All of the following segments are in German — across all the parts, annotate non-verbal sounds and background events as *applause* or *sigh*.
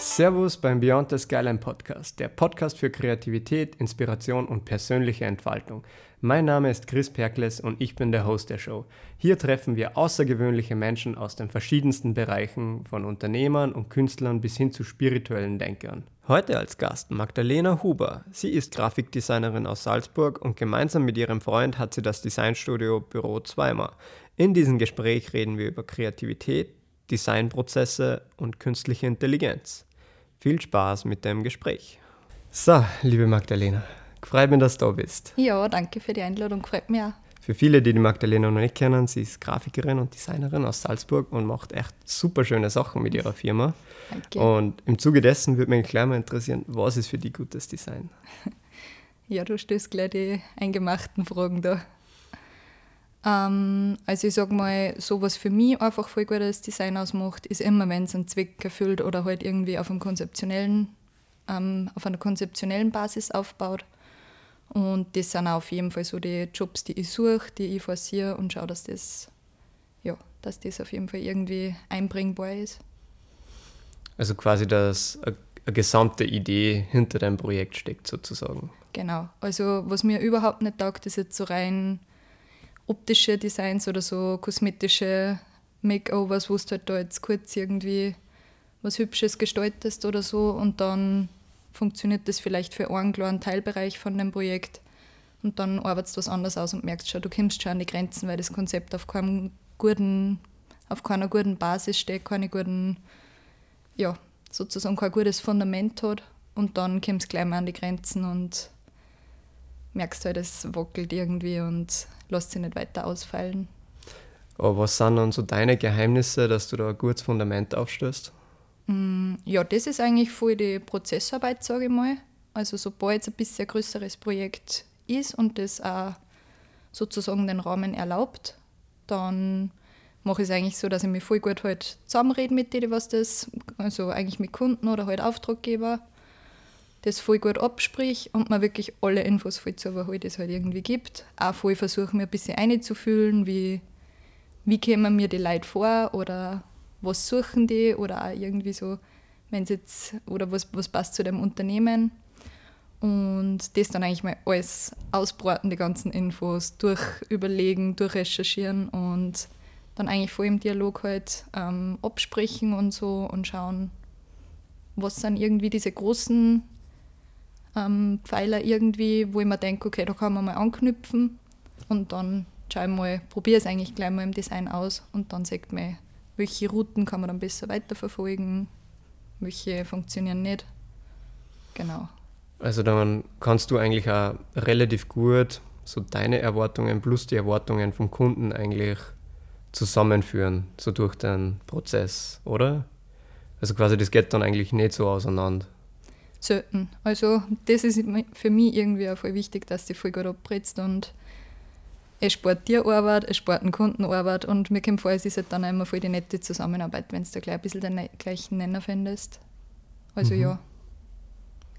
Servus beim Beyond the Skyline Podcast, der Podcast für Kreativität, Inspiration und persönliche Entfaltung. Mein Name ist Chris Perkles und ich bin der Host der Show. Hier treffen wir außergewöhnliche Menschen aus den verschiedensten Bereichen, von Unternehmern und Künstlern bis hin zu spirituellen Denkern. Heute als Gast Magdalena Huber. Sie ist Grafikdesignerin aus Salzburg und gemeinsam mit ihrem Freund hat sie das Designstudio Büro Zweimal. In diesem Gespräch reden wir über Kreativität, Designprozesse und künstliche Intelligenz. Viel Spaß mit dem Gespräch. So, liebe Magdalena, freut mich, dass du da bist. Ja, danke für die Einladung, freut mich auch. Für viele, die die Magdalena noch nicht kennen, sie ist Grafikerin und Designerin aus Salzburg und macht echt super schöne Sachen mit ihrer Firma. Danke. Und im Zuge dessen würde mich gleich mal interessieren, was ist für dich gutes Design? *laughs* Ja, du stößt gleich die eingemachten Fragen da. Ähm, also ich sage mal, so was für mich einfach voll gutes Design ausmacht, ist immer, wenn es einen Zweck erfüllt oder halt irgendwie auf, einem konzeptionellen, ähm, auf einer konzeptionellen Basis aufbaut. Und das sind auch auf jeden Fall so die Jobs, die ich suche, die ich forciere und schaue, dass das, ja, dass das auf jeden Fall irgendwie einbringbar ist. Also quasi, dass eine, eine gesamte Idee hinter deinem Projekt steckt, sozusagen. Genau. Also was mir überhaupt nicht taugt, ist jetzt so rein optische Designs oder so kosmetische Makeovers, wo du halt da jetzt kurz irgendwie was Hübsches gestaltest oder so und dann funktioniert das vielleicht für einen kleinen Teilbereich von dem Projekt und dann arbeitest du was anderes aus und merkst schon, du kommst schon an die Grenzen, weil das Konzept auf guten, auf keiner guten Basis steht, keine guten, ja, sozusagen kein gutes Fundament hat und dann kommst du gleich mal an die Grenzen und merkst halt, es wackelt irgendwie und lässt sich nicht weiter ausfallen. Aber was sind dann so deine Geheimnisse, dass du da ein gutes Fundament aufstößt? Mm, Ja, das ist eigentlich voll die Prozessarbeit, sage ich mal. Also sobald es ein bisschen ein größeres Projekt ist und das auch sozusagen den Rahmen erlaubt, dann mache ich es eigentlich so, dass ich mich voll gut halt zusammenrede mit denen, was das, also eigentlich mit Kunden oder halt Auftraggeber, das voll gut absprich und mir wirklich alle Infos voll zu überholen, die es halt irgendwie gibt. Auch voll versuche, mir ein bisschen einzufühlen, wie, wie kommen mir die Leute vor oder was suchen die oder auch irgendwie so, wenn jetzt, oder was, was passt zu dem Unternehmen. Und das dann eigentlich mal alles ausbraten, die ganzen Infos, durchüberlegen, durchrecherchieren und dann eigentlich voll im Dialog halt ähm, absprechen und so und schauen, was sind irgendwie diese großen ähm, Pfeiler irgendwie, wo ich mir denke, okay, da kann man mal anknüpfen und dann schaue ich mal, probiere es eigentlich gleich mal im Design aus und dann sagt man, welche Routen kann man dann besser weiterverfolgen, welche funktionieren nicht. Genau. Also dann kannst du eigentlich auch relativ gut so deine Erwartungen plus die Erwartungen vom Kunden eigentlich zusammenführen, so durch den Prozess, oder? Also quasi das geht dann eigentlich nicht so auseinander. Selten. Also das ist für mich irgendwie auch voll wichtig, dass du voll gut abbrichst und es spart dir Arbeit, es spart den Kunden Arbeit und mir kommt vor, es ist halt dann immer voll die nette Zusammenarbeit, wenn du da gleich ein bisschen den gleichen Nenner findest. Also Mhm. ja,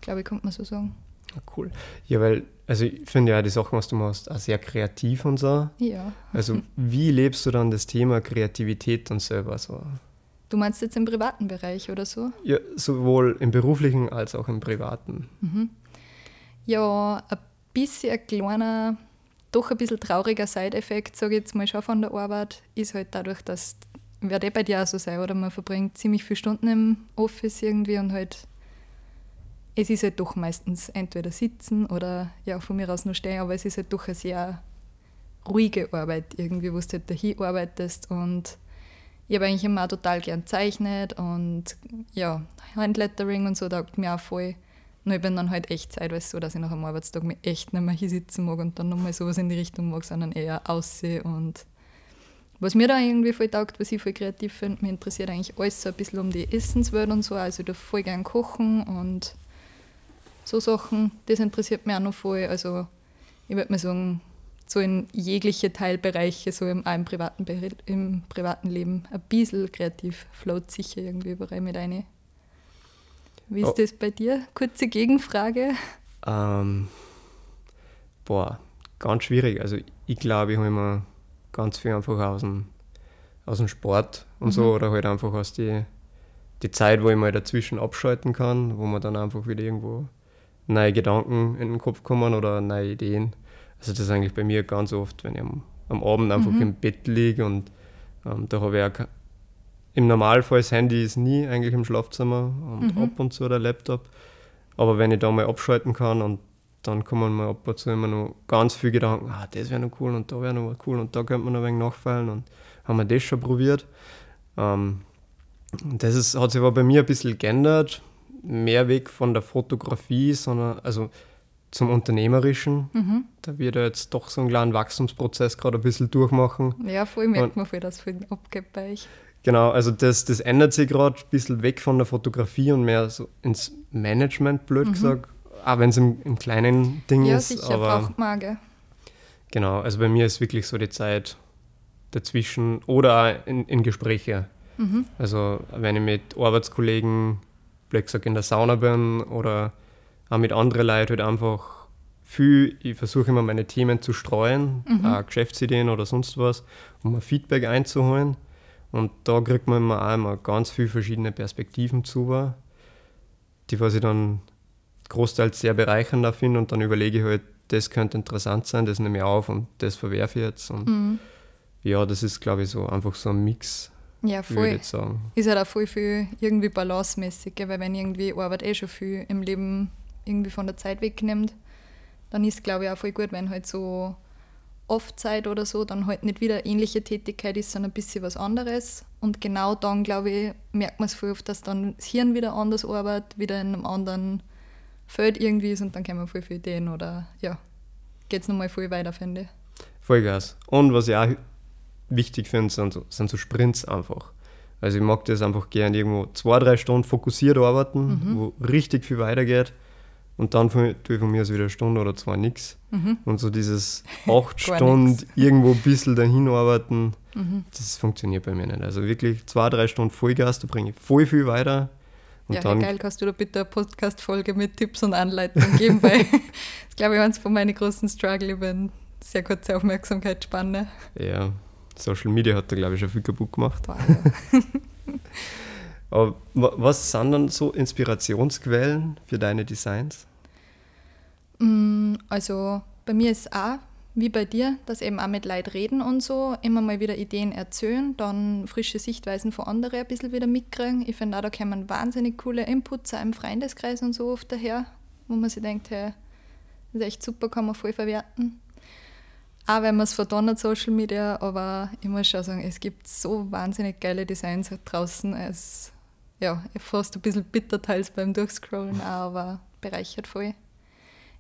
glaube ich, könnte man so sagen. Ah, Cool. Ja, weil, also ich finde ja die Sachen, was du machst, auch sehr kreativ und so. Ja. Also *laughs* wie lebst du dann das Thema Kreativität dann selber so? Du meinst jetzt im privaten Bereich oder so? Ja, sowohl im beruflichen als auch im privaten. Ja, ein bisschen ein kleiner, doch ein bisschen trauriger Side-Effekt, sage ich jetzt mal schon von der Arbeit, ist halt dadurch, dass, wird eh bei dir auch so sein, oder man verbringt ziemlich viele Stunden im Office irgendwie und halt, es ist halt doch meistens entweder sitzen oder ja, von mir aus nur stehen, aber es ist halt doch eine sehr ruhige Arbeit irgendwie, wo du halt dahin arbeitest und ich habe eigentlich immer total gern zeichnet und ja, Handlettering und so taugt mir auch voll. Nur ich bin dann halt echt zeitweise so, dass ich nach einem Arbeitstag mich echt nicht mehr hier sitzen mag und dann nochmal sowas in die Richtung mag, sondern eher aussehen und was mir da irgendwie voll taugt, was ich voll kreativ finde, mich interessiert eigentlich alles so ein bisschen um die Essenswelt und so, also ich darf voll gern kochen und so Sachen, das interessiert mich auch noch voll, also ich würde mal sagen, so in jegliche Teilbereiche, so im, im, privaten, im privaten Leben, ein bisschen kreativ float sicher irgendwie überall mit rein. Wie ist Oh. das bei dir? Kurze Gegenfrage. Ähm, boah, ganz schwierig. Also ich glaube, ich hole mir ganz viel einfach aus dem, aus dem Sport und so oder halt einfach aus die die Zeit, wo ich mal dazwischen abschalten kann, wo man dann einfach wieder irgendwo neue Gedanken in den Kopf kommen oder neue Ideen. Also das ist eigentlich bei mir ganz oft, wenn ich am, am Abend einfach mhm. im Bett liege und ähm, da habe ich auch im Normalfall das Handy ist nie eigentlich im Schlafzimmer und mhm. ab und zu der Laptop. Aber wenn ich da mal abschalten kann und dann kommen mir ab und zu immer noch ganz viele Gedanken, ah, das wäre noch cool und da wäre noch cool und da könnte man noch ein wenig nachfallen und haben wir das schon probiert. Ähm, das ist, hat sich aber bei mir ein bisschen geändert. Mehr weg von der Fotografie, sondern also zum Unternehmerischen. Mhm. Da wird er jetzt doch so einen kleinen Wachstumsprozess gerade ein bisschen durchmachen. Ja, voll merkt man viel, dass viel abgeht bei euch. Genau, also das, das ändert sich gerade ein bisschen weg von der Fotografie und mehr so ins Management, blöd mhm. gesagt. Auch wenn es im, im, kleinen Ding ja, ist. Ja, sicher, aber braucht man, gell? Genau, also bei mir ist wirklich so die Zeit dazwischen oder auch in, in Gespräche. Mhm. Also wenn ich mit Arbeitskollegen, blöd gesagt, in der Sauna bin oder auch mit anderen Leuten halt einfach viel, ich versuche immer meine Themen zu streuen, mhm. auch Geschäftsideen oder sonst was, um ein Feedback einzuholen. Und da kriegt man immer auch immer ganz viele verschiedene Perspektiven zu, die was ich dann großteils sehr bereichernd finde und dann überlege ich halt, das könnte interessant sein, das nehme ich auf und das verwerfe ich jetzt. Und mhm. ja, das ist, glaube ich, so einfach so ein Mix. Ja, voll. Ich sagen. Ist halt auch voll viel irgendwie balancemäßig, weil wenn irgendwie Arbeit eh schon viel im Leben irgendwie von der Zeit wegnimmt, dann ist es, glaube ich, auch voll gut, wenn halt so oft Zeit oder so dann halt nicht wieder ähnliche Tätigkeit ist, sondern ein bisschen was anderes. Und genau dann, glaube ich, merkt man es voll oft, dass dann das Hirn wieder anders arbeitet, wieder in einem anderen Feld irgendwie ist und dann kommen voll viele Ideen oder ja, geht es nochmal voll weiter, finde ich. Vollgas. Und was ich auch wichtig finde, sind so, sind so Sprints einfach. Also ich mag das einfach gerne irgendwo zwei, drei Stunden fokussiert arbeiten, mhm. wo richtig viel weitergeht und dann tue ich von mir aus wieder eine Stunde oder zwei nichts. Mhm. Und so dieses *laughs* acht Stunden irgendwo ein bisschen dahin arbeiten, mhm. das funktioniert bei mir nicht. Also wirklich zwei, drei Stunden Vollgas, da bringe ich voll viel weiter. Und ja, dann, geil, kannst du da bitte eine Podcast-Folge mit Tipps und Anleitungen geben, weil *laughs* das glaube ich eines von meinen großen Struggle über eine sehr kurze Aufmerksamkeitsspanne. Ja, Social Media hat da glaube ich schon viel kaputt gemacht. Wow, ja. *laughs* Aber was sind dann so Inspirationsquellen für deine Designs? Mm, also bei mir ist es auch wie bei dir, dass eben auch mit Leid reden und so, immer mal wieder Ideen erzählen, dann frische Sichtweisen von anderen ein bisschen wieder mitkriegen. Ich finde auch, da kommen wahnsinnig coole Inputs auch im Freundeskreis und so oft daher, wo man sich denkt, hey, das ist echt super, kann man voll verwerten. Auch wenn man es verdonnert, Social Media, aber ich muss schon sagen, es gibt so wahnsinnig geile Designs draußen. Es ja, fast ein bisschen bitter teils beim Durchscrollen, aber bereichert voll.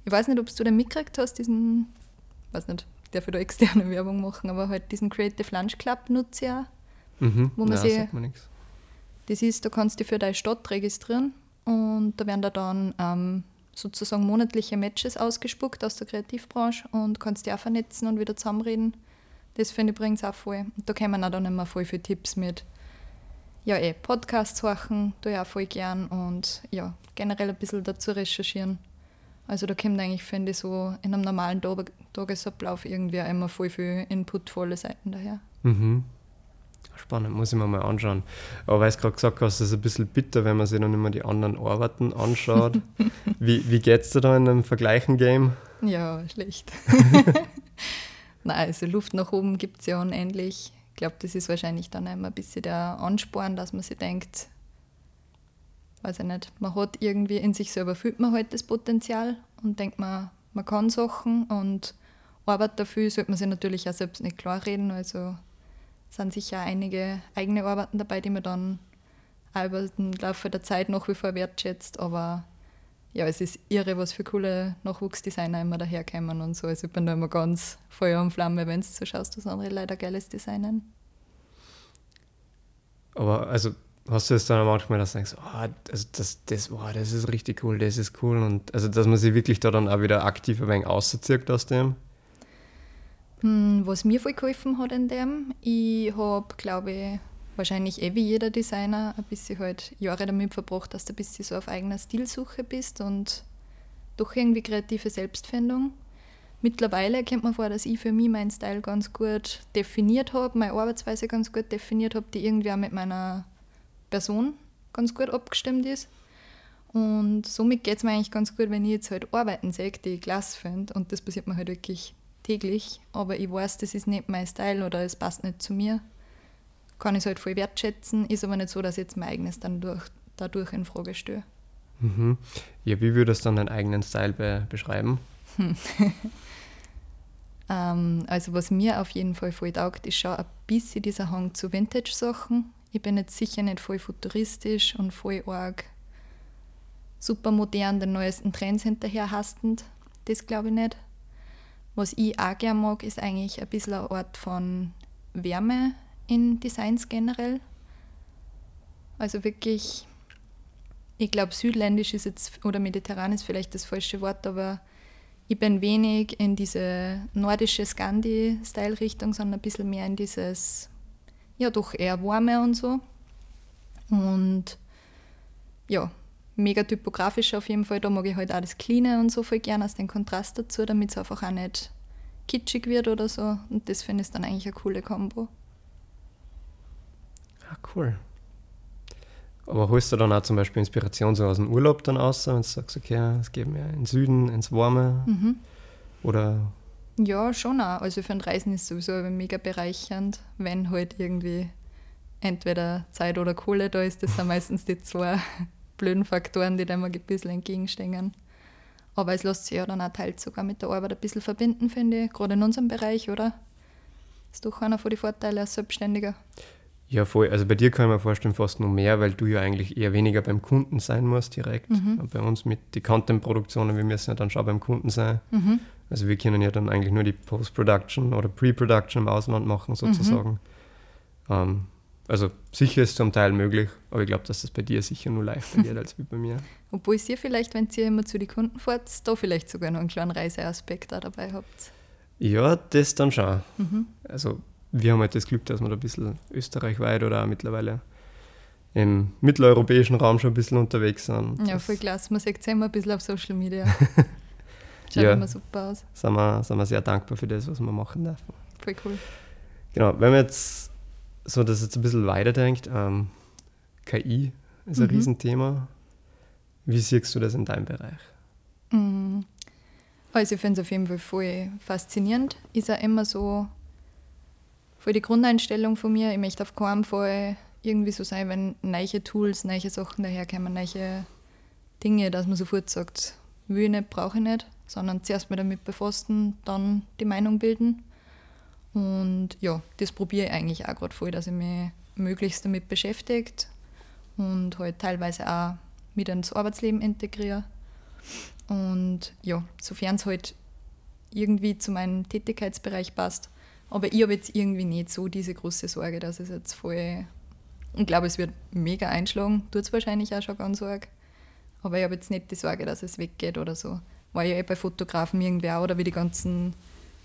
Ich weiß nicht, ob du den mitgekriegt hast, diesen, weiß nicht, der für da externe *laughs* Werbung machen, aber halt diesen Creative Lunch Club nutze ich auch. Mhm. Wo man ja, sich, Das ist, da kannst du dich für deine Stadt registrieren und da werden da dann ähm, sozusagen monatliche Matches ausgespuckt aus der Kreativbranche und kannst dich auch vernetzen und wieder zusammenreden. Das finde ich übrigens auch voll. Und da kommen auch dann immer voll viele Tipps mit. Ja, eh, Podcasts horchen, da ja voll gern und ja, generell ein bisschen dazu recherchieren. Also da kommt eigentlich, finde ich, so in einem normalen Tagesablauf irgendwie immer voll viel inputvolle Seiten daher. Mhm. Spannend, muss ich mir mal anschauen. Aber weil du gerade gesagt hast, es ist ein bisschen bitter, wenn man sich dann immer die anderen Arbeiten anschaut. *laughs* wie wie geht es dir da in einem Vergleichen-Game? Ja, schlecht. *laughs* Nein, also Luft nach oben gibt es ja unendlich. Ich glaube, das ist wahrscheinlich dann immer ein bisschen der Ansporn, dass man sich denkt, weiß ich nicht, man hat irgendwie in sich selber fühlt man halt das Potenzial und denkt man, man kann Sachen und Arbeit dafür sollte man sich natürlich auch selbst nicht klar reden. Also sind sicher einige eigene Arbeiten dabei, die man dann auch über den Laufe der Zeit nach wie vor wertschätzt. Aber ja, es ist irre, was für coole Nachwuchsdesigner immer daherkommen und so. Also ich bin da immer ganz Feuer und Flamme, wenn du so schaust, dass andere leider geiles designen. Aber also hast du es dann manchmal, dass du denkst, oh, also das, das, oh, das ist richtig cool, das ist cool. Und also dass man sich wirklich da dann auch wieder aktiv ein wenig auszieht aus dem? Hm, was mir voll geholfen hat in dem, ich habe, glaube ich, wahrscheinlich eh wie jeder Designer ein bisschen halt Jahre damit verbracht, dass du ein bisschen so auf eigener Stilsuche bist und doch irgendwie kreative Selbstfindung. Mittlerweile kommt man vor, dass ich für mich meinen Style ganz gut definiert habe, meine Arbeitsweise ganz gut definiert habe, die irgendwie auch mit meiner Person ganz gut abgestimmt ist. Und somit geht es mir eigentlich ganz gut, wenn ich jetzt halt Arbeiten sehe, die ich klasse finde. Und das passiert mir halt wirklich täglich. Aber ich weiß, das ist nicht mein Style oder es passt nicht zu mir. Kann ich es halt voll wertschätzen. Ist aber nicht so, dass ich jetzt mein eigenes dann durch, dadurch in Frage stelle. Mhm. Ja, wie würdest du dann deinen eigenen Style be beschreiben? *laughs* ähm, also was mir auf jeden Fall voll taugt, ist schon ein bisschen dieser Hang zu Vintage-Sachen. Ich bin jetzt sicher nicht voll futuristisch und voll arg super modern den neuesten Trends hinterher hastend. Das glaube ich nicht. Was ich auch gerne mag, ist eigentlich ein bisschen ein Ort von Wärme in Designs generell. Also wirklich, ich glaube, südländisch ist jetzt, oder mediterran ist vielleicht das falsche Wort, aber ich bin wenig in diese nordische Scandi-Style-Richtung, sondern ein bisschen mehr in dieses, ja, doch eher warme und so. Und ja, mega typografisch auf jeden Fall. Da mag ich halt auch das Cleane und so voll gerne, aus den Kontrast dazu, damit es einfach auch nicht kitschig wird oder so. Und das finde ich dann eigentlich eine coole Kombo. Ah, cool. Aber holst du dann auch zum Beispiel Inspiration so aus dem Urlaub dann aus, wenn du sagst, okay, es geht mir in den Süden, ins Warme? Mhm. Oder? Ja, schon auch. Also für ein Reisen ist es sowieso mega bereichernd, wenn halt irgendwie entweder Zeit oder Kohle da ist. Das sind *laughs* meistens die zwei blöden Faktoren, die dem ein bisschen entgegenstehen. Aber es lässt sich ja dann auch teils sogar mit der Arbeit ein bisschen verbinden, finde ich, gerade in unserem Bereich, oder? Ist doch einer von den Vorteilen als Selbstständiger. Ja, voll. Also bei dir kann ich mir vorstellen, fast noch mehr, weil du ja eigentlich eher weniger beim Kunden sein musst direkt. Mhm. Bei uns mit den Content-Produktionen, wir müssen ja dann schon beim Kunden sein. Mhm. Also wir können ja dann eigentlich nur die Post-Production oder Pre-Production im Ausland machen, sozusagen. Mhm. Ähm, also sicher ist zum Teil möglich, aber ich glaube, dass das bei dir sicher nur leichter geht als wie bei mir. *laughs* Obwohl ihr vielleicht, wenn ihr immer zu den Kunden fahrt, da vielleicht sogar noch einen kleinen Reiseaspekt da dabei habt. Ja, das dann schon. Mhm. Also wir haben halt das Glück, dass wir da ein bisschen österreichweit oder auch mittlerweile im mitteleuropäischen Raum schon ein bisschen unterwegs sind. Ja, voll klasse. Man sieht es ja immer ein bisschen auf Social Media. *laughs* Schaut ja, immer super aus. Sind wir, sind wir sehr dankbar für das, was wir machen dürfen. Voll cool. Genau, wenn wir jetzt so, dass jetzt ein bisschen weiterdenkt, ähm, KI ist ein mhm. Riesenthema. Wie siehst du das in deinem Bereich? Mhm. Also ich finde es auf jeden Fall voll faszinierend. Ist auch immer so voll die Grundeinstellung von mir. Ich möchte auf keinen Fall irgendwie so sein, wenn neue Tools, neue Sachen daherkommen, neue Dinge, dass man sofort sagt, will ich nicht, brauche ich nicht, sondern zuerst mal damit befassen, dann die Meinung bilden. Und ja, das probiere ich eigentlich auch gerade voll, dass ich mich möglichst damit beschäftigt und halt teilweise auch mit ins Arbeitsleben integriere. Und ja, sofern es halt irgendwie zu meinem Tätigkeitsbereich passt. Aber ich habe jetzt irgendwie nicht so diese große Sorge, dass es jetzt voll. Ich glaube, es wird mega einschlagen, tut es wahrscheinlich auch schon ganz arg. Aber ich habe jetzt nicht die Sorge, dass es weggeht oder so. War ja eh bei Fotografen irgendwie auch, oder wie die ganzen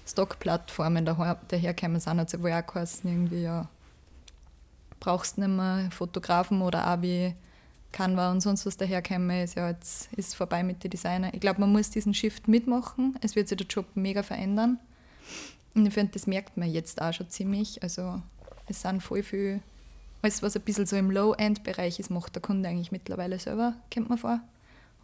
Stock-Plattformen daherkommen sind, hat es ja wohl auch geheißen, irgendwie, ja, brauchst nicht mehr Fotografen oder auch wie Canva und sonst was daherkommen, ist ja jetzt ist vorbei mit den Designern. Ich glaube, man muss diesen Shift mitmachen. Es wird sich der Job mega verändern. Und ich finde, das merkt man jetzt auch schon ziemlich. Also es sind voll viel, alles was ein bisschen so im Low-End-Bereich ist, macht der Kunde eigentlich mittlerweile selber, kennt man vor.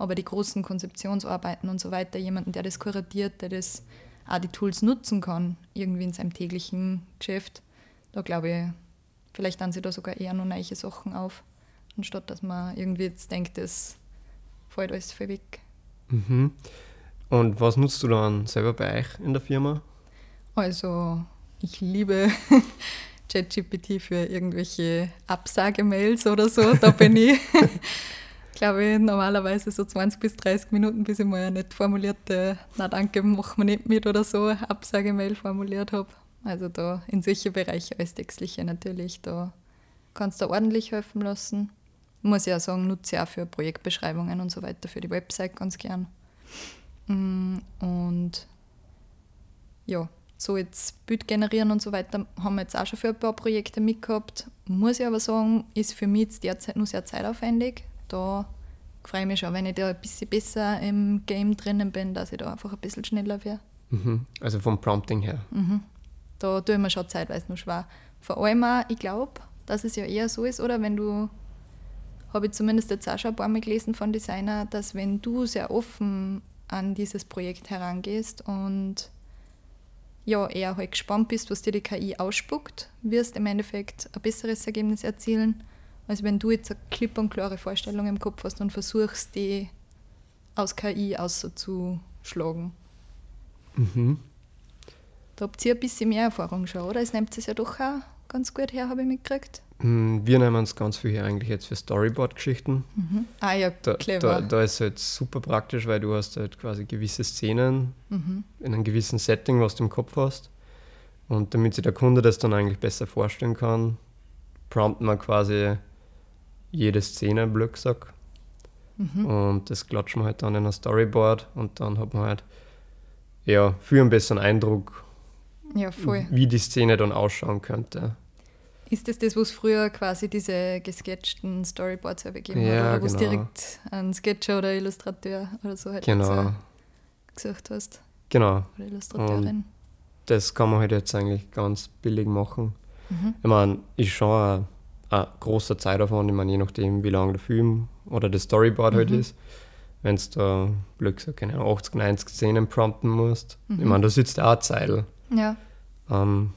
Aber die großen Konzeptionsarbeiten und so weiter, jemanden, der das kuratiert, der das auch die Tools nutzen kann, irgendwie in seinem täglichen Geschäft. Da glaube ich, vielleicht dann sie da sogar eher noch neue Sachen auf, anstatt dass man irgendwie jetzt denkt, das fällt alles voll weg. Mhm. Und was nutzt du dann selber bei euch in der Firma? Also, ich liebe *laughs* ChatGPT für irgendwelche Absagemails oder so. Da bin ich *laughs* glaube ich, normalerweise so 20 bis 30 Minuten, bis ich mal eine nicht formulierte Na danke, machen wir nicht mit oder so Absagemail formuliert habe. Also da in solche Bereiche als Textliche natürlich, da kannst du ordentlich helfen lassen. Muss auch sagen, nutze ich auch für Projektbeschreibungen und so weiter, für die Website ganz gern. Mm, und ja, so jetzt Bild generieren und so weiter haben wir jetzt auch schon für ein paar Projekte mitgehabt. Muss ich aber sagen, ist für mich jetzt derzeit nur sehr zeitaufwendig da freue ich mich schon, wenn ich da ein bisschen besser im Game drinnen bin, dass ich da einfach ein bisschen schneller werde. Mhm. Also vom Prompting her. Mhm. Da tue ich mir schon zeitweise noch schwer. Vor allem auch, ich glaube, dass es ja eher so ist, oder wenn du habe ich zumindest jetzt auch schon ein paar Mal gelesen von Designer, dass wenn du sehr offen an dieses Projekt herangehst und ja, eher halt gespannt bist, was dir die KI ausspuckt, wirst im Endeffekt ein besseres Ergebnis erzielen, als wenn du jetzt eine klipp und klare Vorstellung im Kopf hast und versuchst, die aus KI auszuschlagen. Mhm. Da habt ihr ein bisschen mehr Erfahrung schon, oder? Es nimmt es ja doch auch ganz gut her, habe ich mitgekriegt. Mm, wir nehmen uns ganz viel hier eigentlich jetzt für Storyboard-Geschichten. Mhm. Ah ja, da, clever. Da, da, ist es halt super praktisch, weil du hast halt quasi gewisse Szenen mhm. in einem gewissen Setting, was du im Kopf hast. Und damit sich der Kunde das dann eigentlich besser vorstellen kann, prompten wir quasi jede Szene, blöd gesagt. Mhm. Und das klatschen wir halt dann in ein Storyboard und dann hat man halt ja, viel einen besseren Eindruck, ja, wie die Szene dann ausschauen könnte. Ist das das, was früher quasi diese gesketchten Storyboards gegeben ja, hat? Oder wo genau. du direkt einen Sketcher oder Illustrateur oder so halt genau. gesucht hast? Genau. Oder Illustrateurin. Und das kann man halt jetzt eigentlich ganz billig machen. Mhm. Ich meine, ist schon ein, großer Zeitaufwand, ich meine, je nachdem, wie lang der Film oder das Storyboard halt mhm. halt ist. Wenn du da, blöd gesagt, keine 80, 90 Szenen prompten musst. Mhm. Ich meine, da sitzt auch eine Zeile. Ja. Ähm,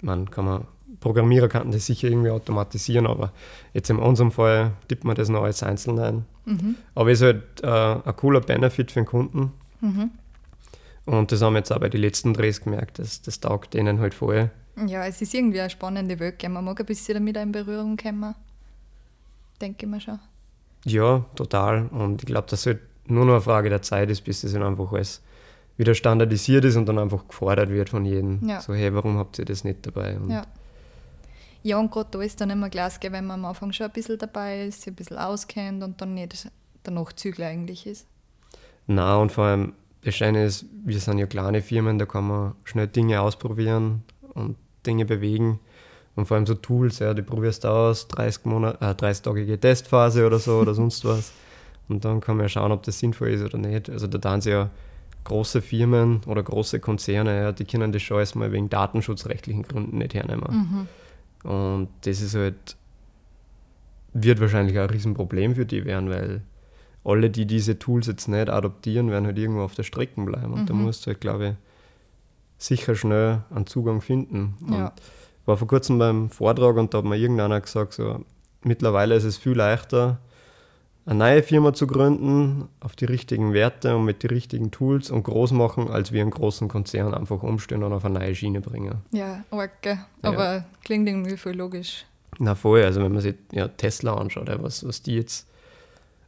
man kann man Programmierer könnten das sicher irgendwie automatisieren, aber jetzt in unserem Fall tippt man das noch alles einzeln ein. Mhm. Aber es ist halt äh, ein cooler Benefit für den Kunden. Mhm. Und das haben wir jetzt auch bei den letzten Drehs gemerkt, dass das taugt denen halt voll. Ja, es ist irgendwie eine spannende Welt. Man mag ein bisschen damit in Berührung kommen. Denke ich mir schon. Ja, total. Und ich glaube, dass es halt nur noch eine Frage der Zeit ist, bis das halt einfach alles wieder standardisiert ist und dann einfach gefordert wird von jedem. Ja. So, hey, warum habt ihr das nicht dabei? Und ja. Ja, und gerade da ist dann immer Glas, wenn man am Anfang schon ein bisschen dabei ist, sich ein bisschen auskennt und dann nicht der Nachzügler eigentlich ist. Na und vor allem, das Schöne ist, wir sind ja kleine Firmen, da kann man schnell Dinge ausprobieren und Dinge bewegen. Und vor allem so Tools, ja, die probierst du aus, 30 Monate, äh, 30-tägige Testphase oder so oder sonst *laughs* was. Und dann kann man ja schauen, ob das sinnvoll ist oder nicht. Also da tun sie ja große Firmen oder große Konzerne, ja, die können das schon erstmal wegen datenschutzrechtlichen Gründen nicht hernehmen. Mhm. Und das ist halt, wird wahrscheinlich auch ein Riesenproblem für die werden, weil alle, die diese Tools jetzt nicht adoptieren, werden halt irgendwo auf der Strecke bleiben. Und mhm. da musst du halt, glaube ich, sicher schnell einen Zugang finden. Ja. Und war vor kurzem beim Vortrag und da hat mir irgendeiner gesagt, so, mittlerweile ist es viel leichter, eine neue Firma zu gründen, auf die richtigen Werte und mit den richtigen Tools und groß machen, als wir einen großen Konzern einfach umstellen und auf eine neue Schiene bringen. Ja, okay. aber ja. klingt irgendwie voll logisch. Na voll, also wenn man sich ja, Tesla anschaut, was, was die jetzt,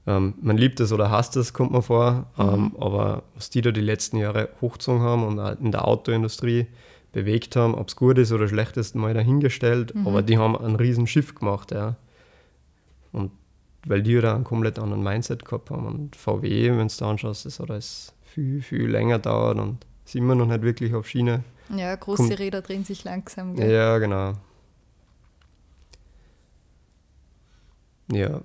ähm, man liebt es oder hasst es, kommt man vor, mhm. ähm, aber was die da die letzten Jahre hochgezogen haben und auch in der Autoindustrie bewegt haben, ob es gut ist oder schlecht ist, mal dahingestellt, mhm. aber die haben ein riesen Schiff gemacht, ja. Und weil die da einen komplett anderen Mindset gehabt haben. Und VW, wenn du da anschaust, das hat alles viel, viel länger dauert und ist immer noch nicht wirklich auf Schiene. Ja, große Kommt, Räder drehen sich langsam. Gell? Ja, genau. Ja.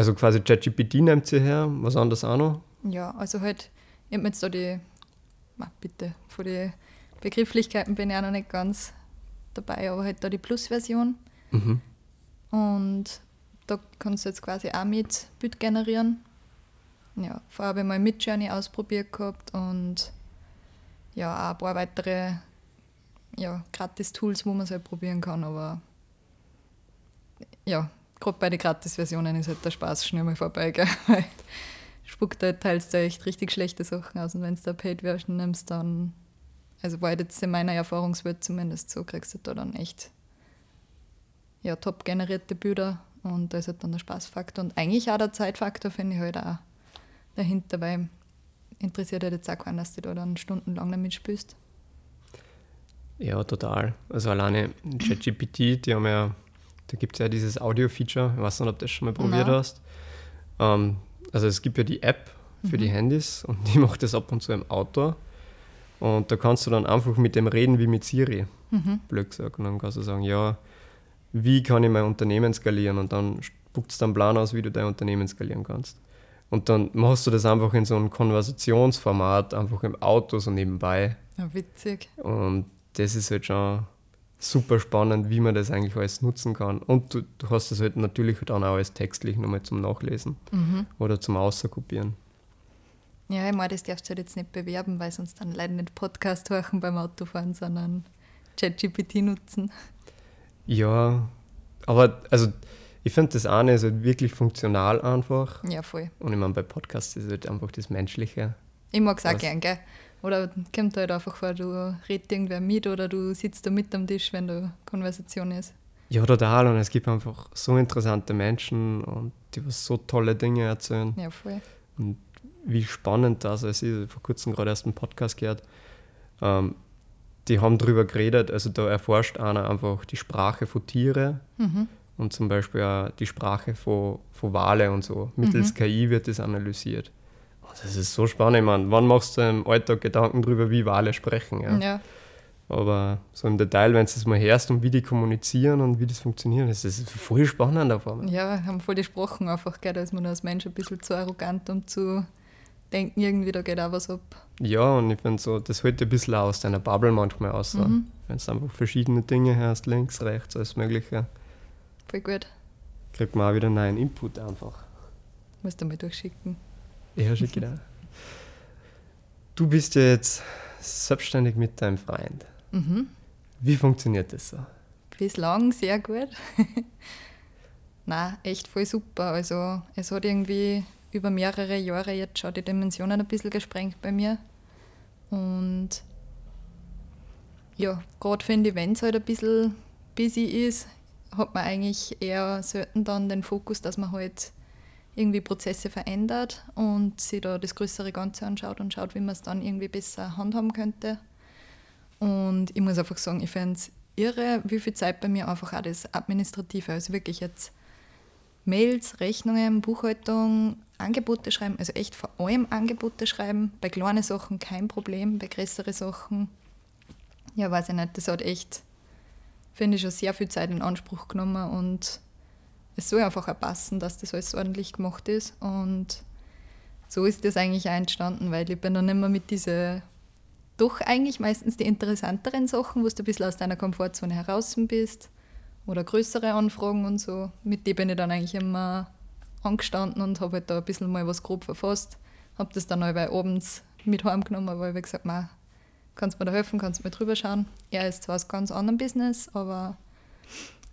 Also quasi ChatGPT nimmt sie her, was anderes auch noch? Ja, also halt, ich habe jetzt da die, na, bitte, von den Begrifflichkeiten bin ich auch noch nicht ganz dabei, aber halt da die Plus-Version. Mhm. Und da kannst du jetzt quasi auch mit Bild generieren. Ja, vorher habe ich mal Midjourney ausprobiert gehabt und ja, auch ein paar weitere ja, Gratis-Tools, wo man es halt probieren kann, aber ja, gerade bei den Gratis-Versionen ist halt der Spaß schnell mal vorbei, gell? *laughs* weil spuckt halt teils da echt richtig schlechte Sachen aus und wenn du da Paid-Version nimmst, dann, also war jetzt in meiner Erfahrungswelt zumindest so, kriegst du da dann echt ja, top generierte Bilder und da ist halt dann der Spaßfaktor und eigentlich auch der Zeitfaktor, finde ich halt auch dahinter, weil interessiert halt jetzt auch keinen, dass du da dann stundenlang damit spielst. Ja, total. Also alleine *clears throat* ChatGPT, die haben ja, da gibt es ja dieses Audio-Feature, ich weiß nicht, ob du das schon mal probiert Nein. hast. Ähm, also es gibt ja die App für mhm. die Handys und *laughs* die macht das ab und zu im Auto. Und da kannst du dann einfach mit dem reden wie mit Siri, mhm. blöd gesagt. Und dann kannst du sagen, ja, wie kann ich mein Unternehmen skalieren und dann spuckt es dann einen Plan aus, wie du dein Unternehmen skalieren kannst. Und dann machst du das einfach in so einem Konversationsformat, einfach im Auto so nebenbei. Ja, witzig. Und das ist halt schon super spannend, wie man das eigentlich alles nutzen kann. Und du, du hast es halt natürlich dann auch alles textlich nochmal zum Nachlesen Mhm. oder zum Außerkopieren. Ja, ich meine, das darfst du halt jetzt nicht bewerben, weil sonst dann leider nicht Podcast hören beim Autofahren, sondern ChatGPT nutzen. Ja, aber also ich finde das eine ist halt wirklich funktional einfach. Ja, voll. Und ich meine, bei Podcasts ist halt einfach das Menschliche. Ich mag es auch gern, gell? Oder kommt halt einfach vor, du redest irgendwer mit oder du sitzt da mit am Tisch, wenn da Konversation ist. Ja, total. Und es gibt einfach so interessante Menschen und die was so tolle Dinge erzählen. Ja, voll. Und wie spannend das ist. Ich habe vor kurzem gerade erst einen Podcast gehört. Ähm, die haben darüber geredet, also da erforscht einer einfach die Sprache von Tieren Mhm. und zum Beispiel auch die Sprache von, von Wale und so. Mittels Mhm. KI wird das analysiert. Das ist so spannend. Meine, wann machst du im Alltag Gedanken darüber, wie Wale sprechen? Ja? Ja. Aber so im Detail, wenn du das mal hörst und wie die kommunizieren und wie das funktioniert, das ist voll spannend auf einmal. Ja, haben voll die Sprachen einfach, gell? Da ist man als Mensch ein bisschen zu arrogant, um zu denken, irgendwie da geht auch was ab. Ja, und ich finde so, das holt ein bisschen aus deiner Bubble manchmal aus. Mhm. Wenn du einfach verschiedene Dinge hörst, links, rechts, alles Mögliche, Voll gut. kriegt man auch wieder neuen Input einfach. Musst du mal durchschicken. Ja, ich dir. Du bist ja jetzt selbstständig mit deinem Freund. Mhm. Wie funktioniert das so? Bislang sehr gut. *laughs* Na, echt voll super. Also es hat irgendwie über mehrere Jahre jetzt schon die Dimensionen ein bisschen gesprengt bei mir. Und ja, gerade ich, wenn es halt ein bisschen busy ist, hat man eigentlich eher selten dann den Fokus, dass man halt irgendwie Prozesse verändert und sich da das größere Ganze anschaut und schaut, wie man es dann irgendwie besser handhaben könnte. Und ich muss einfach sagen, ich finde es irre, wie viel Zeit bei mir einfach auch das Administrative, also wirklich jetzt Mails, Rechnungen, Buchhaltung, Angebote schreiben, also echt vor allem Angebote schreiben, bei kleinen Sachen kein Problem, bei größeren Sachen, ja, weiß ich nicht, das hat echt, finde ich, schon sehr viel Zeit in Anspruch genommen und es soll einfach auch passen, dass das alles ordentlich gemacht ist und so ist das eigentlich auch entstanden, weil ich bin dann immer mit diese doch eigentlich meistens die interessanteren Sachen, wo du ein bisschen aus deiner Komfortzone heraus bist oder größere Anfragen und so. Mit denen bin ich dann eigentlich immer angestanden und habe halt da ein bisschen mal was grob verfasst. Habe das dann allweil abends mit heimgenommen, weil ich gesagt habe, kannst du mir da helfen, kannst du mir drüber schauen. Er ist zwar aus ganz anderem Business, aber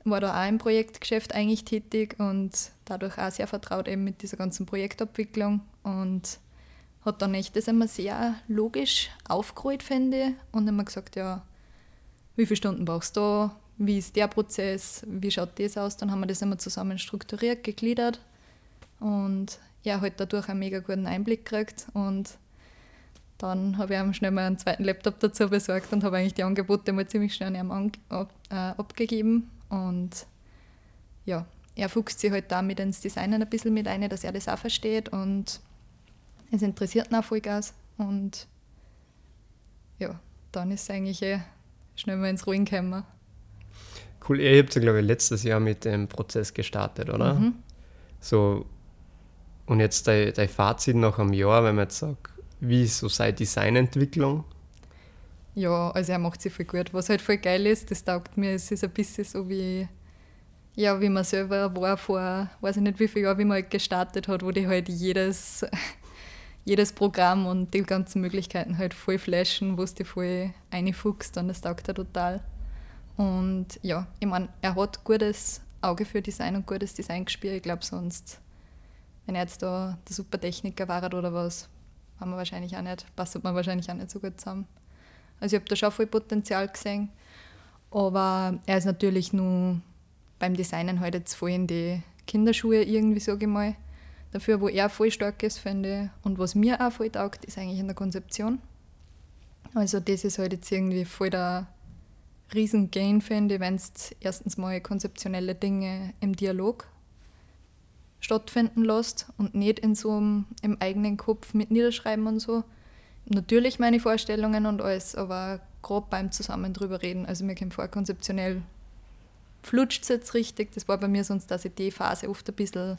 war da auch im Projektgeschäft eigentlich tätig und dadurch auch sehr vertraut eben mit dieser ganzen Projektabwicklung und hat dann echt das immer sehr logisch aufgerollt, finde ich, und immer gesagt, ja, wie viele Stunden brauchst du da, wie ist der Prozess, wie schaut das aus, dann haben wir das immer zusammen strukturiert, gegliedert und er hat dadurch einen mega guten Einblick gekriegt und dann habe ich ihm schnell mal einen zweiten Laptop dazu besorgt und habe eigentlich die Angebote mal ziemlich schnell an ihm ab, äh, abgegeben und ja, er fuchst sich halt damit ins Designen ein bisschen mit ein, dass er das auch versteht und es interessiert ihn auch voll Gas und ja, dann ist es eigentlich eh schnell mal ins Ruhen gekommen. Cool, ihr habt ja, glaube ich, letztes Jahr mit dem Prozess gestartet, oder? Mhm. So, und jetzt dein, dein Fazit nach einem Jahr, wenn man jetzt sagt, wie ist so seine Designentwicklung? Ja, also er macht sich voll gut. Was halt voll geil ist, das taugt mir, es ist ein bisschen so wie, ja, wie man selber war vor, weiß ich nicht wie viele Jahren, wie man halt gestartet hat, wo die halt jedes, *laughs* jedes Programm und die ganzen Möglichkeiten halt voll flashen, wo es dich voll reinfuchst und das taugt er total. Und ja, ich meine, er hat gutes Auge für Design und gutes Designgespür. Ich glaube, sonst, wenn er jetzt da der Supertechniker war oder was, haben wir wahrscheinlich auch nicht, passt man wahrscheinlich auch nicht so gut zusammen. Also ich habe da schon viel Potenzial gesehen, aber er ist natürlich nur beim Designen halt jetzt voll in die Kinderschuhe irgendwie, sage ich mal. Dafür, wo er voll stark ist, finde ich. Und was mir auch voll taugt, ist eigentlich in der Konzeption. Also das ist halt jetzt irgendwie voll der Riesen-Gain, finde ich, wenn du erstens mal konzeptionelle Dinge im Dialog stattfinden lässt und nicht in so einem, im eigenen Kopf mit niederschreiben und so. Natürlich meine Vorstellungen und alles, aber grob beim Zusammen drüber reden. Also mir kommt vor, konzeptionell flutscht es jetzt richtig. Das war bei mir sonst, dass ich die Phase oft ein bisschen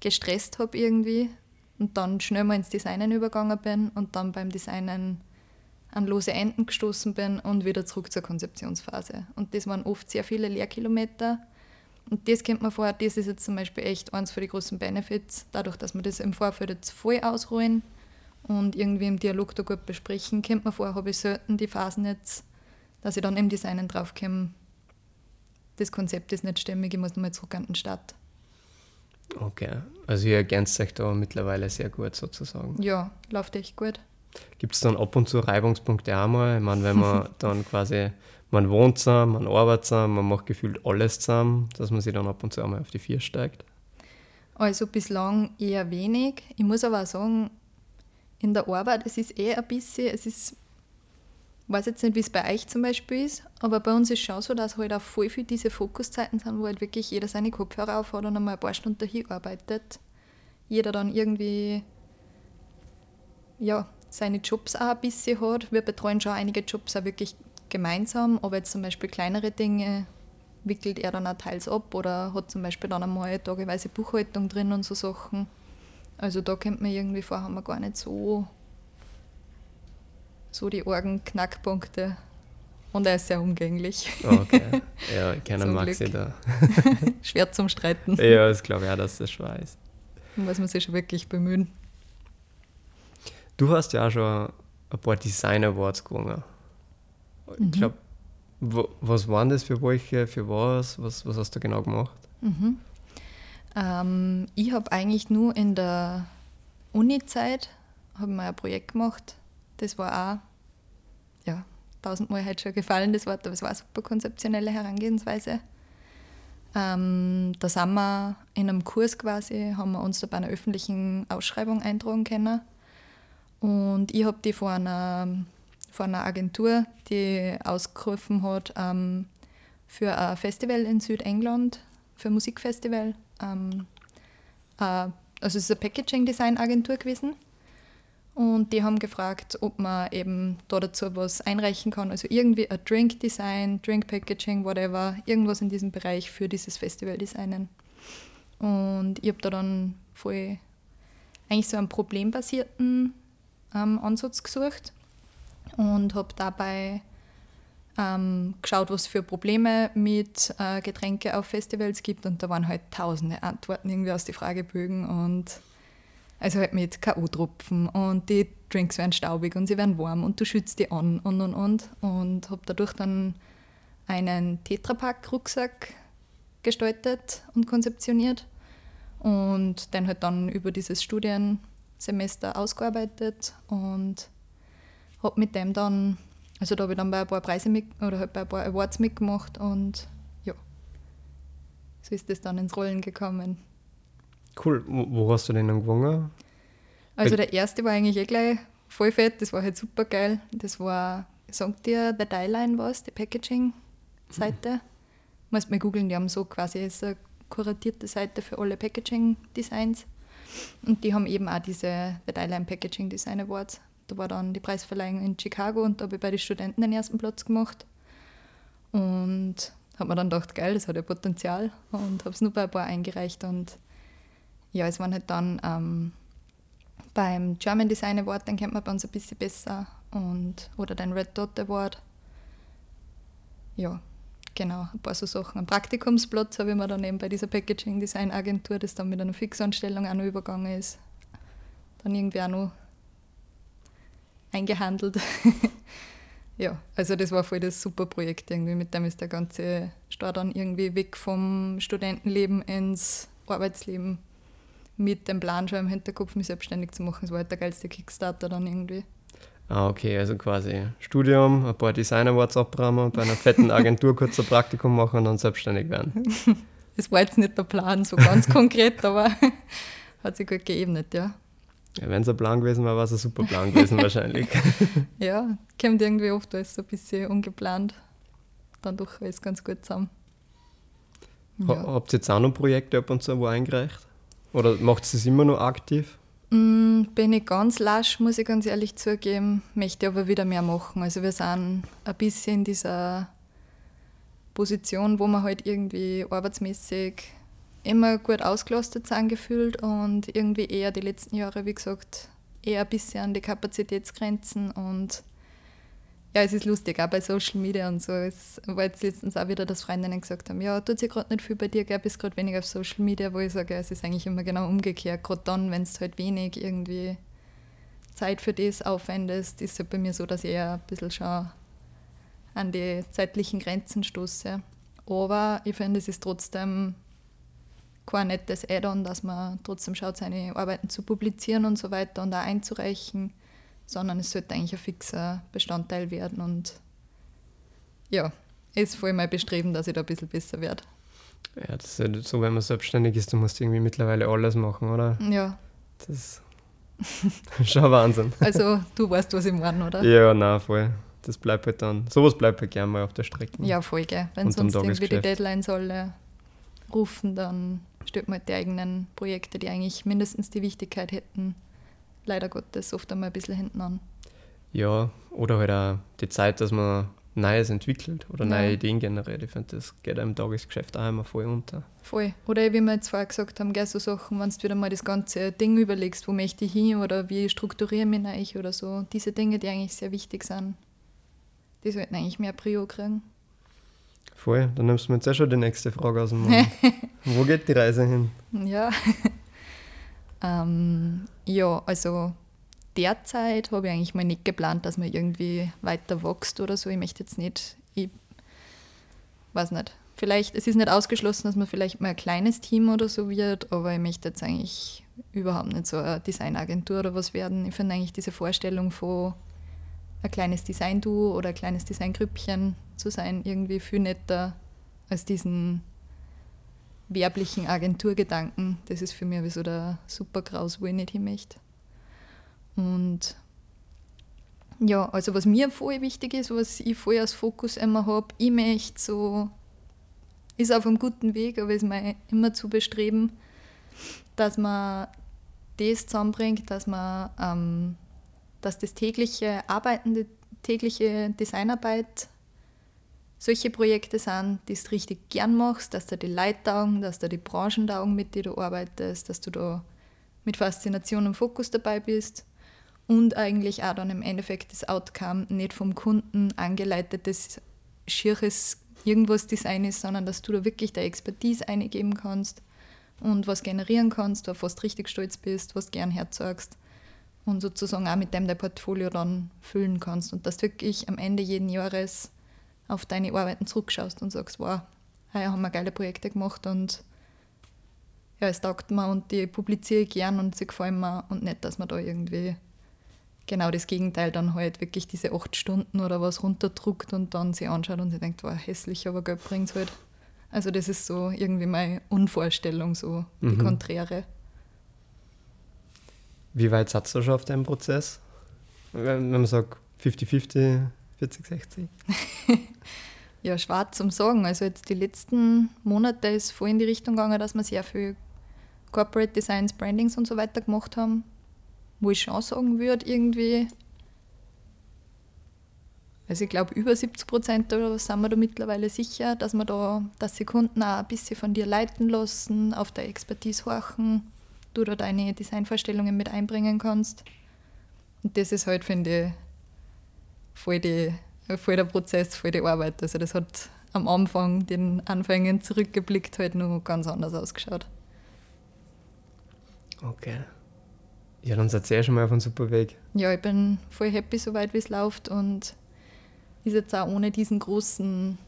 gestresst habe irgendwie und dann schnell mal ins Designen übergegangen bin und dann beim Designen an lose Enden gestoßen bin und wieder zurück zur Konzeptionsphase. Und das waren oft sehr viele Lehrkilometer. Und das kennt man vor, das ist jetzt zum Beispiel echt eins von den großen Benefits, dadurch, dass wir das im Vorfeld jetzt voll ausrollen und irgendwie im Dialog da gut besprechen, kennt man vor, habe ich selten die Phasen jetzt, dass ich dann im Designen draufkomme, das Konzept ist nicht stimmig, ich muss nochmal zurück an den Start. Okay, also ihr ergänzt euch da mittlerweile sehr gut sozusagen. Ja, läuft echt gut. Gibt es dann ab und zu Reibungspunkte auch mal? Ich meine, wenn man *laughs* dann quasi, man wohnt zusammen, man arbeitet zusammen, man macht gefühlt alles zusammen, dass man sich dann ab und zu einmal auf die Vier steigt? Also bislang eher wenig. Ich muss aber auch sagen, in der Arbeit, es ist eh ein bisschen, es ist weiß jetzt nicht, wie es bei euch zum Beispiel ist, aber bei uns ist schon so, dass halt auch voll viel diese Fokuszeiten sind, wo halt wirklich jeder seine Kopfhörer aufhat und einmal ein paar Stunden dahin arbeitet. Jeder dann irgendwie ja, seine Jobs auch ein bisschen hat. Wir betreuen schon einige Jobs auch wirklich gemeinsam, aber jetzt zum Beispiel kleinere Dinge wickelt er dann auch teils ab oder hat zum Beispiel dann einmal tageweise Buchhaltung drin und so Sachen. Also da kommt man irgendwie vor, haben wir gar nicht so so die Orgenknackpunkte. Und er ist sehr umgänglich. Okay. Ja, *laughs* keiner mag sie da. *laughs* Schwer zum Streiten. Ja, das glaube ich auch, dass das schwer ist. Da muss man sich schon wirklich bemühen. Du hast ja auch schon ein paar Design Awards gewonnen. Ich mhm. glaube, was waren das für welche, für was? Was, was hast du genau gemacht? Mhm. Ähm, ich habe eigentlich nur in der Uni-Zeit ein Projekt gemacht das war auch ja, tausendmal halt schon gefallen, das Wort, aber es war eine super konzeptionelle Herangehensweise. Ähm, da sind wir in einem Kurs quasi, haben wir uns da bei einer öffentlichen Ausschreibung eintragen können. Und ich habe die von einer, von einer Agentur, die ausgerufen hat ähm, für ein Festival in Südengland, für ein Musikfestival. Ähm, äh, also es ist eine Packaging-Design-Agentur gewesen. Und die haben gefragt, ob man eben da dazu was einreichen kann. Also irgendwie ein Drink Design, Drink Packaging, whatever, irgendwas in diesem Bereich für dieses Festival designen. Und ich habe da dann voll eigentlich so einen problembasierten ähm, Ansatz gesucht und habe dabei ähm, geschaut, was für Probleme mit äh, Getränke auf Festivals gibt. Und da waren halt tausende Antworten irgendwie aus den Fragebögen und also halt mit K.O.-Tropfen und die Drinks werden staubig und sie werden warm und du schützt die an und und und. Und habe dadurch dann einen Tetrapack-Rucksack gestaltet und konzeptioniert und den halt dann über dieses Studiensemester ausgearbeitet und habe mit dem dann, also da habe ich dann bei ein paar Preise mit, oder halt bei ein paar Awards mitgemacht und ja, so ist das dann ins Rollen gekommen. Cool. Wo hast du den dann gewonnen? Also der erste war eigentlich eh gleich voll fett, das war halt super geil. Das war, sagt dir, der Dieline was, die Packaging-Seite. Mhm. Musst mal googeln, die haben so quasi eine kuratierte Seite für alle Packaging-Designs. Und die haben eben auch diese The Dieline Packaging Design Awards. Da war dann die Preisverleihung in Chicago und da habe ich bei den Studenten den ersten Platz gemacht. Und habe mir dann gedacht, geil, das hat ja Potenzial und habe es nur bei ein paar eingereicht und ja, es waren halt dann ähm, beim German Design Award, den kennt man bei uns ein bisschen besser, und, oder den Red Dot Award. Ja, genau, ein paar so Sachen. Ein Praktikumsplatz habe ich mir dann eben bei dieser Packaging Design Agentur, das dann mit einer Fixanstellung auch noch übergegangen ist, dann irgendwie auch noch eingehandelt. *laughs* ja, also das war voll das super Projekt irgendwie, mit dem ist der ganze Start dann irgendwie weg vom Studentenleben ins Arbeitsleben mit dem Plan schon im Hinterkopf, mich selbstständig zu machen. Das war halt der geilste Kickstarter dann irgendwie. Ah, okay, also quasi Studium, ein paar Design Awards abräumen, bei einer fetten Agentur kurz ein Praktikum machen und dann selbstständig werden. *laughs* Das war jetzt nicht der Plan, so ganz *laughs* konkret, aber hat sich gut geebnet, ja. Ja Wenn es ein Plan gewesen wäre, war es ein super Plan gewesen *laughs* wahrscheinlich. ja, kommt irgendwie oft alles so ein bisschen ungeplant. Dann doch alles ganz gut zusammen. Ja. Habt ihr jetzt auch noch Projekte ab und zu wo eingereicht? Oder macht es immer noch aktiv? Mm, bin ich ganz lasch, muss ich ganz ehrlich zugeben, möchte aber wieder mehr machen. Also wir sind ein bisschen in dieser Position, wo wir halt irgendwie arbeitsmäßig immer gut ausgelastet sind gefühlt und irgendwie eher die letzten Jahre, wie gesagt, eher ein bisschen an die Kapazitätsgrenzen und ja, es ist lustig, auch bei Social Media und so. Es war jetzt letztens auch wieder, dass Freundinnen gesagt haben, ja, tut sich gerade nicht viel bei dir, gell, bist gerade wenig auf Social Media, wo ich sage, ja, es ist eigentlich immer genau umgekehrt. Gerade dann, wenn es halt wenig irgendwie Zeit für das aufwendest, ist es halt bei mir so, dass ich eher ein bisschen schon an die zeitlichen Grenzen stoße. Aber ich finde, es ist trotzdem kein nettes Add-on, dass man trotzdem schaut, seine Arbeiten zu publizieren und so weiter und auch einzureichen sondern es sollte eigentlich ein fixer Bestandteil werden und ja, ist voll mein Bestreben, dass ich da ein bisschen besser werde. Ja, das ist halt so, wenn man selbstständig ist, du musst irgendwie mittlerweile alles machen, oder? Ja. Das ist *laughs* schon Wahnsinn. Also du weißt, was ich meine, oder? Ja, na voll. Das bleibt halt dann, sowas bleibt halt gerne mal auf der Strecke. Ja, voll, gell. Wenn sonst irgendwie die Deadlines alle rufen, dann stellt man halt die eigenen Projekte, die eigentlich mindestens die Wichtigkeit hätten, leider Gottes oft einmal ein bisschen hinten an. Ja, oder halt auch die Zeit, dass man Neues entwickelt oder ja. neue Ideen generiert. Ich finde, das geht einem Tagesgeschäft auch immer voll unter. Voll. Oder wie wir jetzt vorher gesagt haben, gell, so Sachen, wenn du wieder mal das ganze Ding überlegst, wo möchte ich hin oder wie strukturiere ich mich oder so. Diese Dinge, die eigentlich sehr wichtig sind, die sollten eigentlich mehr Prio kriegen. Voll, dann nimmst du mir jetzt auch schon die nächste Frage aus dem Mund. *laughs* wo geht die Reise hin? Ja, *laughs* ähm, ja, also derzeit habe ich eigentlich mal nicht geplant, dass man irgendwie weiter wächst oder so. Ich möchte jetzt nicht, ich weiß nicht. Vielleicht, es ist nicht ausgeschlossen, dass man vielleicht mal ein kleines Team oder so wird, aber ich möchte jetzt eigentlich überhaupt nicht so eine Designagentur oder was werden. Ich finde eigentlich diese Vorstellung von ein kleines Design-Duo oder ein kleines Designgrüppchen zu sein irgendwie viel netter als diesen werblichen Agenturgedanken. Das ist für mich so der Supergraus, wo ich nicht hin möchte. Und ja, also was mir voll wichtig ist, was ich voll als Fokus immer habe, ich möchte so, ist auf einem guten Weg, aber ist mir immer zu bestreben, dass man das zusammenbringt, dass man ähm, dass das tägliche Arbeiten, die tägliche Designarbeit solche Projekte sind, die du richtig gern machst, dass da die Leute dass da die Branchen taugen, mit denen du arbeitest, dass du da mit Faszination und Fokus dabei bist und eigentlich auch dann im Endeffekt das Outcome nicht vom Kunden angeleitetes, schieres irgendwas Design ist, sondern dass du da wirklich der Expertise eingeben kannst und was generieren kannst, auf was du richtig stolz bist, was du gern herzeigst und sozusagen auch mit dem dein Portfolio dann füllen kannst und dass du wirklich am Ende jeden Jahres auf deine Arbeiten zurückschaust und sagst, wow, heuer haben wir geile Projekte gemacht und ja, es taugt mir und die publiziere ich gern und sie gefallen mir und nicht, dass man da irgendwie genau das Gegenteil dann halt wirklich diese acht Stunden oder was runterdruckt und dann sie anschaut und sie denkt, wow, hässlich, aber Geld bringt es halt. Also das ist so irgendwie meine Unvorstellung, so die mhm. Konträre. Wie weit seid ihr schon auf deinem Prozess? Wenn man sagt 50-50, 40, 60? ja, schwarz zum Sagen. Also jetzt die letzten Monate ist voll in die Richtung gegangen, dass wir sehr viel Corporate Designs, Brandings und so weiter gemacht haben, wo ich schon sagen würde, irgendwie, also ich glaube über 70 Prozent oder was sind wir da mittlerweile sicher, dass wir da, dass die Kunden auch ein bisschen von dir leiten lassen, auf der Expertise horchen, du da deine Designvorstellungen mit einbringen kannst. Und das ist halt, finde ich, voll, die, voll der Prozess, voll die Arbeit. Also das hat am Anfang, den Anfängen zurückgeblickt, halt nur ganz anders ausgeschaut. Okay. Ja, dann seid ihr ja schon mal auf einem super Weg. Ja, ich bin voll happy, soweit wie es läuft und ist jetzt auch ohne diesen großen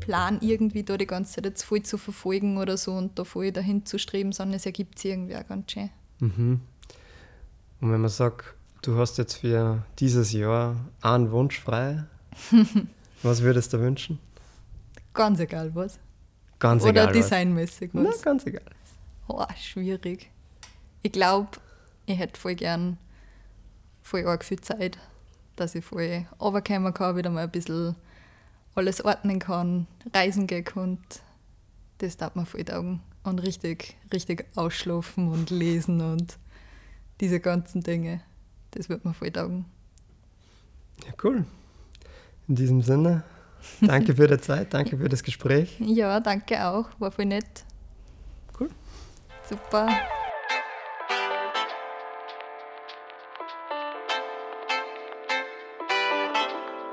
Plan irgendwie da die ganze Zeit jetzt voll zu verfolgen oder so und da voll dahin zu streben, sondern es ergibt sich irgendwie auch ganz schön. Mhm. Und wenn man sagt, Du hast jetzt für dieses Jahr einen Wunsch frei. *laughs* was würdest du wünschen? Ganz egal was. Ganz Oder egal. Oder designmäßig was. Na, ganz egal. Oh, schwierig. Ich glaube, ich hätte voll gern voll arg viel Zeit, dass ich voll runterkommen kann, wieder mal ein bisschen alles ordnen kann, reisen gehen kann. Das darf mir voll taugen. Und richtig, richtig ausschlafen und lesen und diese ganzen Dinge. Das wird mir voll taugen. Ja, cool. In diesem Sinne, danke für die Zeit, danke für das Gespräch. *laughs* Ja, danke auch. War voll nett. Cool. Super.